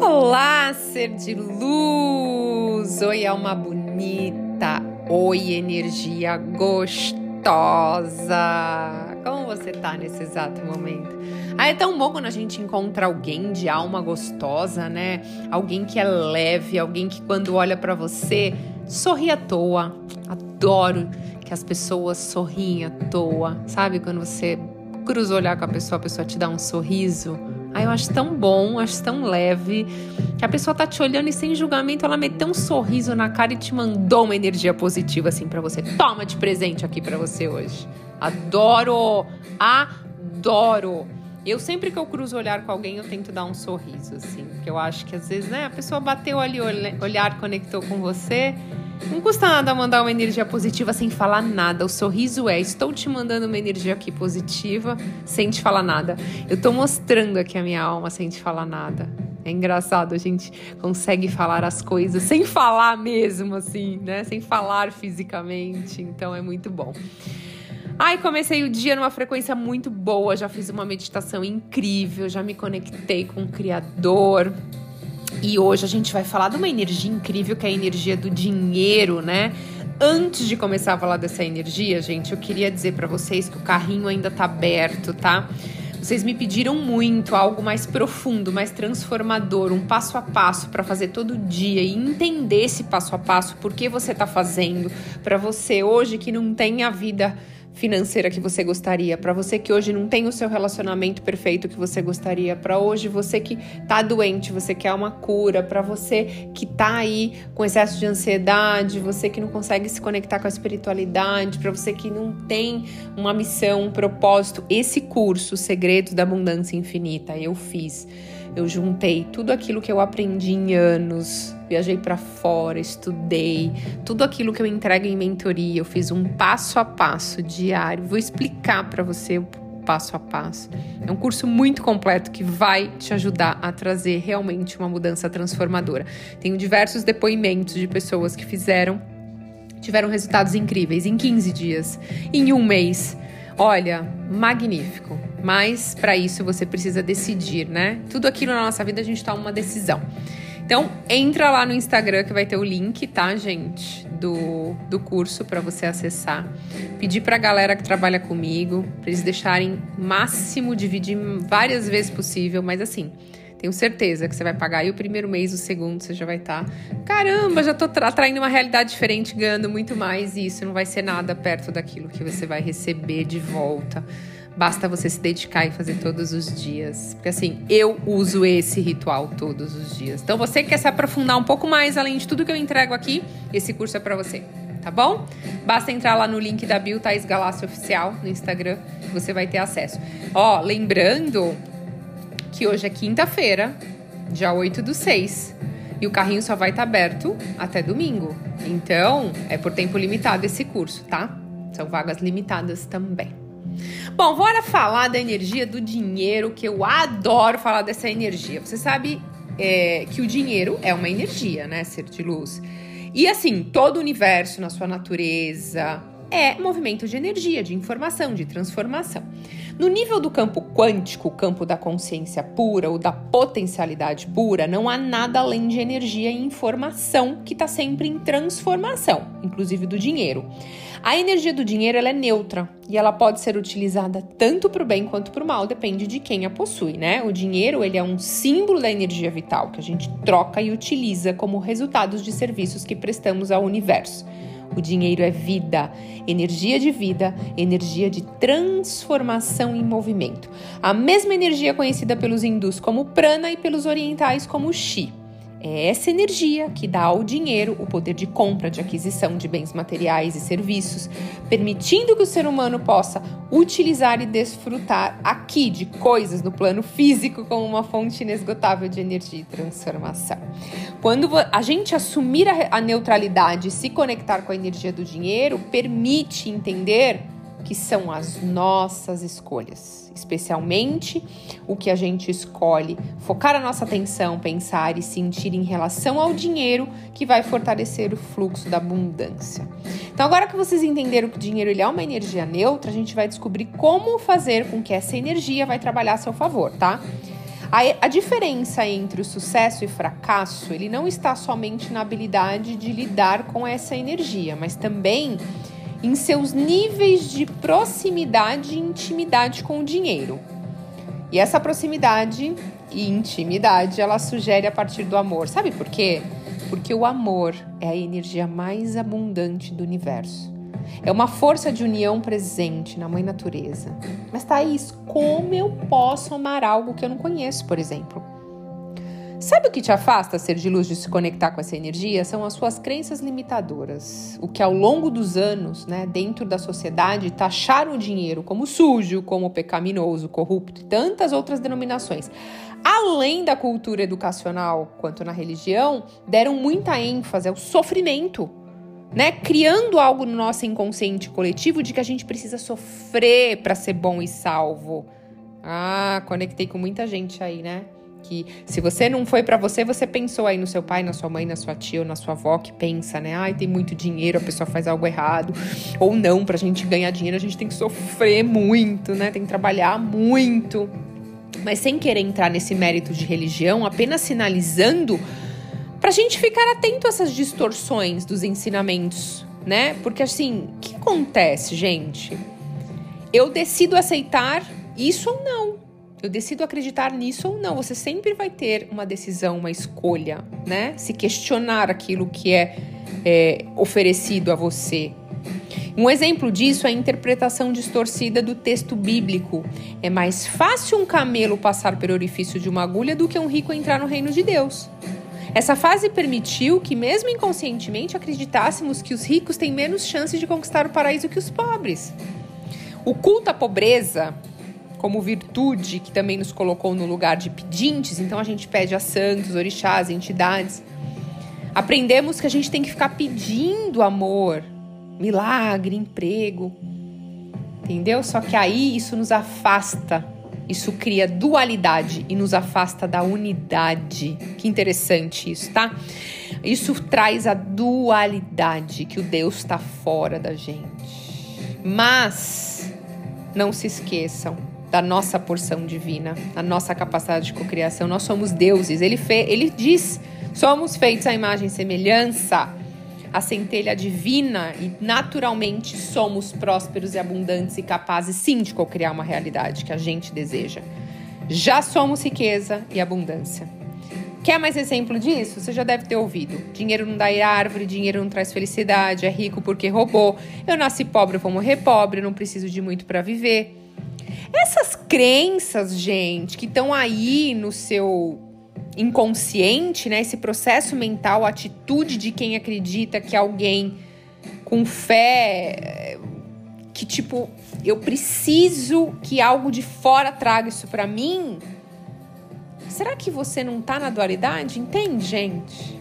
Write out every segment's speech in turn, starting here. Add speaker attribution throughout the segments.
Speaker 1: Olá, ser de luz! Oi, alma bonita! Oi, energia gostosa! Como você tá nesse exato momento? Ah, é tão bom quando a gente encontra alguém de alma gostosa, né? Alguém que é leve, alguém que quando olha para você sorri à toa. Adoro que as pessoas sorriem à toa. Sabe quando você cruza o olhar com a pessoa, a pessoa te dá um sorriso? Aí eu acho tão bom, acho tão leve, que a pessoa tá te olhando e sem julgamento ela meteu um sorriso na cara e te mandou uma energia positiva assim para você. Toma de presente aqui para você hoje. Adoro, adoro. Eu sempre que eu cruzo olhar com alguém, eu tento dar um sorriso assim, porque eu acho que às vezes, né, a pessoa bateu ali olhar, conectou com você, não custa nada mandar uma energia positiva sem falar nada. O sorriso é: estou te mandando uma energia aqui positiva sem te falar nada. Eu estou mostrando aqui a minha alma sem te falar nada. É engraçado, a gente consegue falar as coisas sem falar mesmo, assim, né? Sem falar fisicamente. Então é muito bom. Ai, comecei o dia numa frequência muito boa, já fiz uma meditação incrível, já me conectei com o Criador. E hoje a gente vai falar de uma energia incrível que é a energia do dinheiro, né? Antes de começar a falar dessa energia, gente, eu queria dizer para vocês que o carrinho ainda tá aberto, tá? Vocês me pediram muito algo mais profundo, mais transformador, um passo a passo para fazer todo dia e entender esse passo a passo, por que você está fazendo, para você hoje que não tem a vida financeira que você gostaria, para você que hoje não tem o seu relacionamento perfeito que você gostaria, para hoje você que tá doente, você quer uma cura, para você que tá aí com excesso de ansiedade, você que não consegue se conectar com a espiritualidade, para você que não tem uma missão, um propósito, esse curso Segredos da Abundância Infinita eu fiz. Eu juntei tudo aquilo que eu aprendi em anos, viajei para fora, estudei, tudo aquilo que eu entrego em mentoria, eu fiz um passo a passo diário. Vou explicar para você o passo a passo. É um curso muito completo que vai te ajudar a trazer realmente uma mudança transformadora. Tenho diversos depoimentos de pessoas que fizeram tiveram resultados incríveis em 15 dias, em um mês. Olha, magnífico. Mas para isso você precisa decidir, né? Tudo aquilo na nossa vida a gente toma uma decisão. Então, entra lá no Instagram que vai ter o link, tá, gente, do, do curso para você acessar. Pedir para a galera que trabalha comigo, para eles deixarem máximo, dividir várias vezes possível, mas assim, tenho certeza que você vai pagar aí o primeiro mês, o segundo você já vai estar. Tá, Caramba, já tô atraindo uma realidade diferente, ganhando muito mais, e isso não vai ser nada perto daquilo que você vai receber de volta Basta você se dedicar e fazer todos os dias. Porque assim, eu uso esse ritual todos os dias. Então você que quer se aprofundar um pouco mais, além de tudo que eu entrego aqui, esse curso é para você. Tá bom? Basta entrar lá no link da Bill Thais Galácio Oficial no Instagram, você vai ter acesso. Ó, lembrando que hoje é quinta-feira, dia 8 do 6. E o carrinho só vai estar tá aberto até domingo. Então, é por tempo limitado esse curso, tá? São vagas limitadas também. Bom, bora falar da energia do dinheiro, que eu adoro falar dessa energia. Você sabe é, que o dinheiro é uma energia, né? Ser de luz. E assim, todo o universo na sua natureza é movimento de energia, de informação, de transformação. No nível do campo quântico, campo da consciência pura ou da potencialidade pura, não há nada além de energia e informação que está sempre em transformação, inclusive do dinheiro. A energia do dinheiro é neutra e ela pode ser utilizada tanto para o bem quanto para o mal, depende de quem a possui, né? O dinheiro ele é um símbolo da energia vital que a gente troca e utiliza como resultados de serviços que prestamos ao universo. O dinheiro é vida, energia de vida, energia de transformação em movimento. A mesma energia conhecida pelos hindus como prana e pelos orientais como chi. É essa energia que dá ao dinheiro o poder de compra, de aquisição de bens materiais e serviços, permitindo que o ser humano possa utilizar e desfrutar aqui de coisas no plano físico como uma fonte inesgotável de energia e transformação. Quando a gente assumir a neutralidade e se conectar com a energia do dinheiro, permite entender que são as nossas escolhas, especialmente o que a gente escolhe focar a nossa atenção, pensar e sentir em relação ao dinheiro que vai fortalecer o fluxo da abundância. Então, agora que vocês entenderam que o dinheiro ele é uma energia neutra, a gente vai descobrir como fazer com que essa energia vai trabalhar a seu favor, tá? A, diferença entre o sucesso e fracasso, ele não está somente na habilidade de lidar com essa energia, mas também em seus níveis de proximidade e intimidade com o dinheiro. E essa proximidade e intimidade, ela sugere a partir do amor. Sabe por quê? Porque o amor é a energia mais abundante do universo. É uma força de união presente na mãe natureza. Mas, Thaís, como eu posso amar algo que eu não conheço, por exemplo? Sabe o que te afasta ser de luz de se conectar com essa energia? São as suas crenças limitadoras. O que ao longo dos anos, né, dentro da sociedade, taxaram o dinheiro como sujo, como pecaminoso, corrupto e tantas outras denominações. Além da cultura educacional quanto na religião, deram muita ênfase ao sofrimento né, criando algo no nosso inconsciente coletivo de que a gente precisa sofrer para ser bom e salvo. Ah, conectei com muita gente aí, né? Que se você não foi para você, você pensou aí no seu pai, na sua mãe, na sua tia ou na sua avó que pensa, né? Ai, tem muito dinheiro, a pessoa faz algo errado. Ou não, pra gente ganhar dinheiro, a gente tem que sofrer muito, né? Tem que trabalhar muito. Mas sem querer entrar nesse mérito de religião, apenas sinalizando para a gente ficar atento a essas distorções dos ensinamentos, né? Porque assim, o que acontece, gente? Eu decido aceitar isso ou não. Eu decido acreditar nisso ou não. Você sempre vai ter uma decisão, uma escolha, né? Se questionar aquilo que é, é oferecido a você. Um exemplo disso é a interpretação distorcida do texto bíblico. É mais fácil um camelo passar pelo orifício de uma agulha do que um rico entrar no reino de Deus. Essa fase permitiu que, mesmo inconscientemente, acreditássemos que os ricos têm menos chances de conquistar o paraíso que os pobres. O culto à pobreza, como virtude, que também nos colocou no lugar de pedintes, então a gente pede a santos, orixás, entidades. Aprendemos que a gente tem que ficar pedindo amor, milagre, emprego. Entendeu? Só que aí isso nos afasta isso cria dualidade e nos afasta da unidade. Que interessante isso, tá? Isso traz a dualidade, que o Deus está fora da gente. Mas não se esqueçam da nossa porção divina, da nossa capacidade de cocriação. Nós somos deuses. Ele, fe, ele diz: somos feitos à imagem e semelhança a centelha divina e naturalmente somos prósperos e abundantes e capazes sim de cocriar uma realidade que a gente deseja. Já somos riqueza e abundância. Quer mais exemplo disso? Você já deve ter ouvido. Dinheiro não dá árvore, dinheiro não traz felicidade, é rico porque roubou. Eu nasci pobre, eu vou morrer pobre, não preciso de muito para viver. Essas crenças, gente, que estão aí no seu inconsciente, né? Esse processo mental, a atitude de quem acredita que alguém com fé que tipo, eu preciso que algo de fora traga isso para mim. Será que você não tá na dualidade? Entende, gente?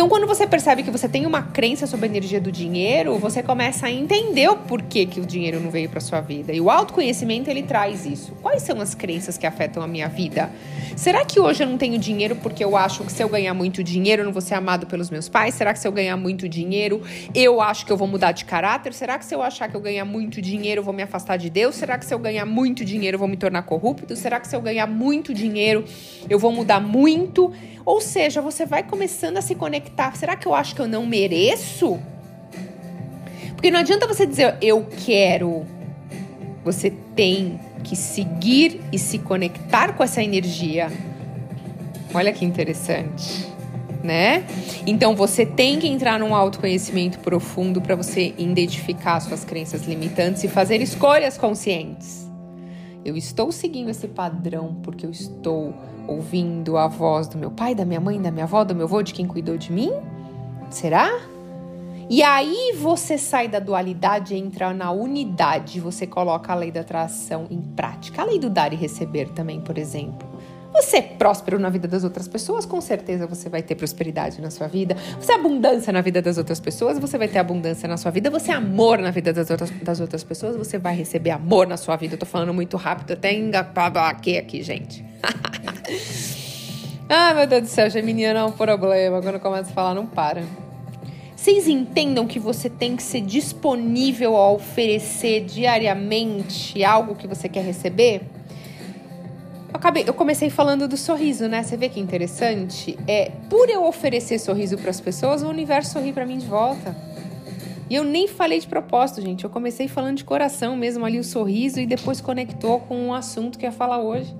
Speaker 1: Então, quando você percebe que você tem uma crença sobre a energia do dinheiro, você começa a entender o porquê que o dinheiro não veio para sua vida. E o autoconhecimento ele traz isso. Quais são as crenças que afetam a minha vida? Será que hoje eu não tenho dinheiro porque eu acho que se eu ganhar muito dinheiro eu não vou ser amado pelos meus pais? Será que se eu ganhar muito dinheiro eu acho que eu vou mudar de caráter? Será que se eu achar que eu ganhar muito dinheiro eu vou me afastar de Deus? Será que se eu ganhar muito dinheiro eu vou me tornar corrupto? Será que se eu ganhar muito dinheiro eu vou mudar muito? Ou seja, você vai começando a se conectar. Será que eu acho que eu não mereço? Porque não adianta você dizer eu quero. Você tem que seguir e se conectar com essa energia. Olha que interessante, né? Então você tem que entrar num autoconhecimento profundo para você identificar suas crenças limitantes e fazer escolhas conscientes. Eu estou seguindo esse padrão porque eu estou ouvindo a voz do meu pai, da minha mãe, da minha avó, do meu avô, de quem cuidou de mim? Será? E aí você sai da dualidade e entra na unidade, você coloca a lei da atração em prática. A lei do dar e receber também, por exemplo. Você é próspero na vida das outras pessoas, com certeza você vai ter prosperidade na sua vida. Você é abundância na vida das outras pessoas, você vai ter abundância na sua vida. Você é amor na vida das outras, das outras pessoas, você vai receber amor na sua vida. Eu tô falando muito rápido, até aqui, aqui, gente. ah, meu Deus do céu, Geminiano é um problema. Quando começa a falar, não para. Vocês entendam que você tem que ser disponível a oferecer diariamente algo que você quer receber? acabei, eu comecei falando do sorriso, né? Você vê que interessante? É, por eu oferecer sorriso para as pessoas, o universo sorri para mim de volta. E eu nem falei de propósito, gente. Eu comecei falando de coração mesmo ali o sorriso e depois conectou com um assunto que eu ia falar hoje.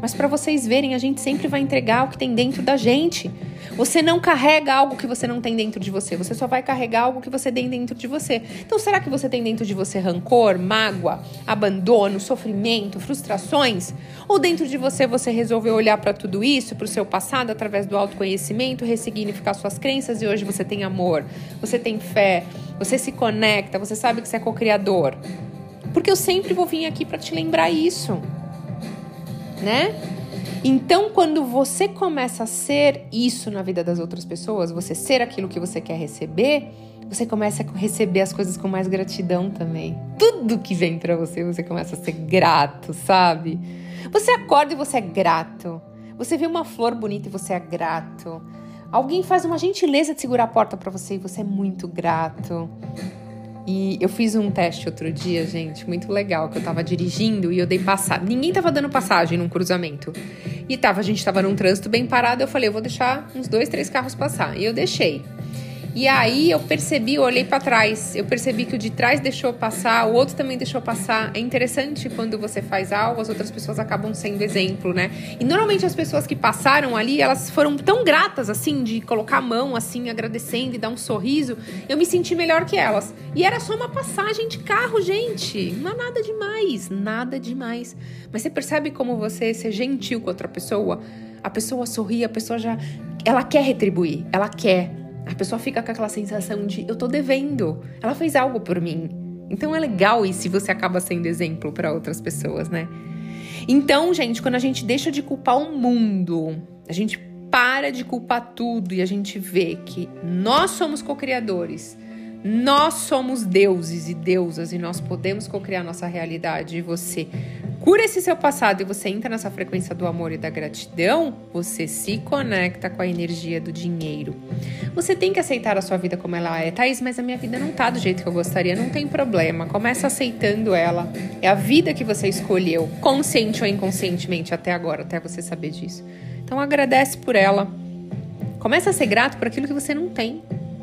Speaker 1: Mas para vocês verem, a gente sempre vai entregar o que tem dentro da gente. Você não carrega algo que você não tem dentro de você, você só vai carregar algo que você tem dentro de você. Então, será que você tem dentro de você rancor, mágoa, abandono, sofrimento, frustrações? Ou dentro de você você resolveu olhar para tudo isso, para o seu passado através do autoconhecimento, ressignificar suas crenças e hoje você tem amor, você tem fé, você se conecta, você sabe que você é co-criador? Porque eu sempre vou vir aqui para te lembrar isso né? Então, quando você começa a ser isso na vida das outras pessoas, você ser aquilo que você quer receber, você começa a receber as coisas com mais gratidão também. Tudo que vem para você, você começa a ser grato, sabe? Você acorda e você é grato. Você vê uma flor bonita e você é grato. Alguém faz uma gentileza de segurar a porta para você e você é muito grato. E eu fiz um teste outro dia, gente, muito legal, que eu tava dirigindo e eu dei passagem. Ninguém tava dando passagem num cruzamento. E tava, a gente tava num trânsito bem parado, eu falei, eu vou deixar uns dois, três carros passar. E eu deixei. E aí eu percebi, eu olhei para trás, eu percebi que o de trás deixou passar, o outro também deixou passar. É interessante quando você faz algo, as outras pessoas acabam sendo exemplo, né? E normalmente as pessoas que passaram ali, elas foram tão gratas assim de colocar a mão assim, agradecendo e dar um sorriso. Eu me senti melhor que elas. E era só uma passagem de carro, gente. Não é nada demais, nada demais. Mas você percebe como você ser gentil com outra pessoa? A pessoa sorri, a pessoa já ela quer retribuir, ela quer. A pessoa fica com aquela sensação de eu tô devendo, ela fez algo por mim. Então é legal e se você acaba sendo exemplo para outras pessoas, né? Então, gente, quando a gente deixa de culpar o mundo, a gente para de culpar tudo e a gente vê que nós somos co-criadores, nós somos deuses e deusas e nós podemos co-criar nossa realidade. E você cura esse seu passado e você entra nessa frequência do amor e da gratidão, você se conecta com a energia do dinheiro. Você tem que aceitar a sua vida como ela é. Thaís, mas a minha vida não tá do jeito que eu gostaria. Não tem problema. Começa aceitando ela. É a vida que você escolheu, consciente ou inconscientemente até agora, até você saber disso. Então agradece por ela. Começa a ser grato por aquilo que você não tem.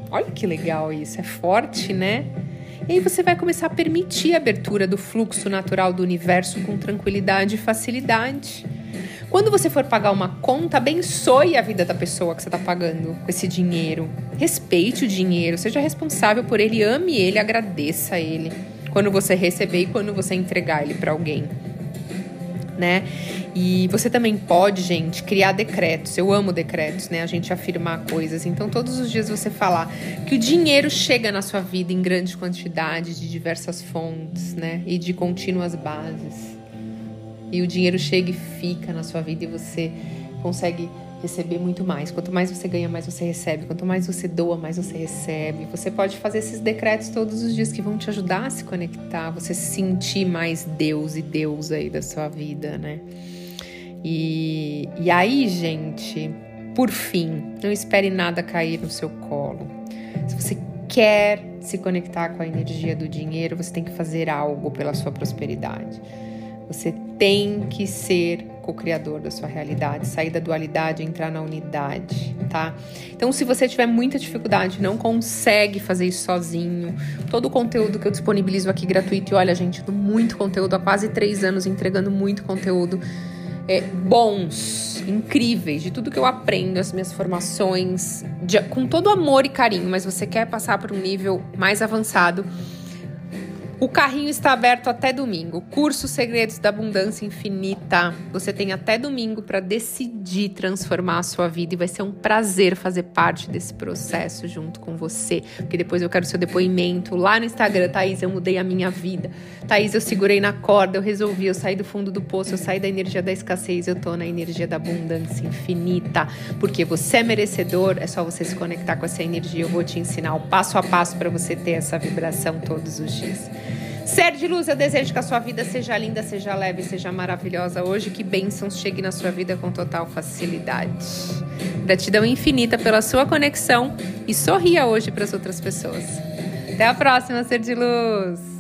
Speaker 1: Olha que legal isso. É forte, né? E aí você vai começar a permitir a abertura do fluxo natural do universo com tranquilidade e facilidade. Quando você for pagar uma conta, abençoe a vida da pessoa que você está pagando com esse dinheiro. Respeite o dinheiro, seja responsável por ele, ame ele, agradeça ele quando você receber e quando você entregar ele para alguém né? E você também pode, gente, criar decretos. Eu amo decretos, né? A gente afirmar coisas. Então, todos os dias você falar que o dinheiro chega na sua vida em grande quantidade, de diversas fontes, né? E de contínuas bases. E o dinheiro chega e fica na sua vida e você consegue receber muito mais. Quanto mais você ganha, mais você recebe. Quanto mais você doa, mais você recebe. Você pode fazer esses decretos todos os dias que vão te ajudar a se conectar, você sentir mais Deus e Deus aí da sua vida, né? E, e aí, gente, por fim, não espere nada cair no seu colo. Se você quer se conectar com a energia do dinheiro, você tem que fazer algo pela sua prosperidade. Você tem que ser co-criador da sua realidade, sair da dualidade, entrar na unidade, tá? Então, se você tiver muita dificuldade, não consegue fazer isso sozinho, todo o conteúdo que eu disponibilizo aqui gratuito, e olha, gente, muito conteúdo há quase três anos entregando muito conteúdo é, bons, incríveis, de tudo que eu aprendo, as minhas formações, de, com todo amor e carinho, mas você quer passar para um nível mais avançado o carrinho está aberto até domingo. Curso Segredos da Abundância Infinita. Você tem até domingo para decidir transformar a sua vida e vai ser um prazer fazer parte desse processo junto com você. Porque depois eu quero seu depoimento lá no Instagram, Thaís, eu mudei a minha vida. Thaís, eu segurei na corda, eu resolvi, eu saí do fundo do poço, eu saí da energia da escassez, eu tô na energia da abundância infinita. Porque você é merecedor, é só você se conectar com essa energia. Eu vou te ensinar o passo a passo para você ter essa vibração todos os dias. Ser de luz, eu desejo que a sua vida seja linda, seja leve, seja maravilhosa hoje. Que bênçãos cheguem na sua vida com total facilidade. Gratidão infinita pela sua conexão e sorria hoje para as outras pessoas. Até a próxima, Ser de Luz!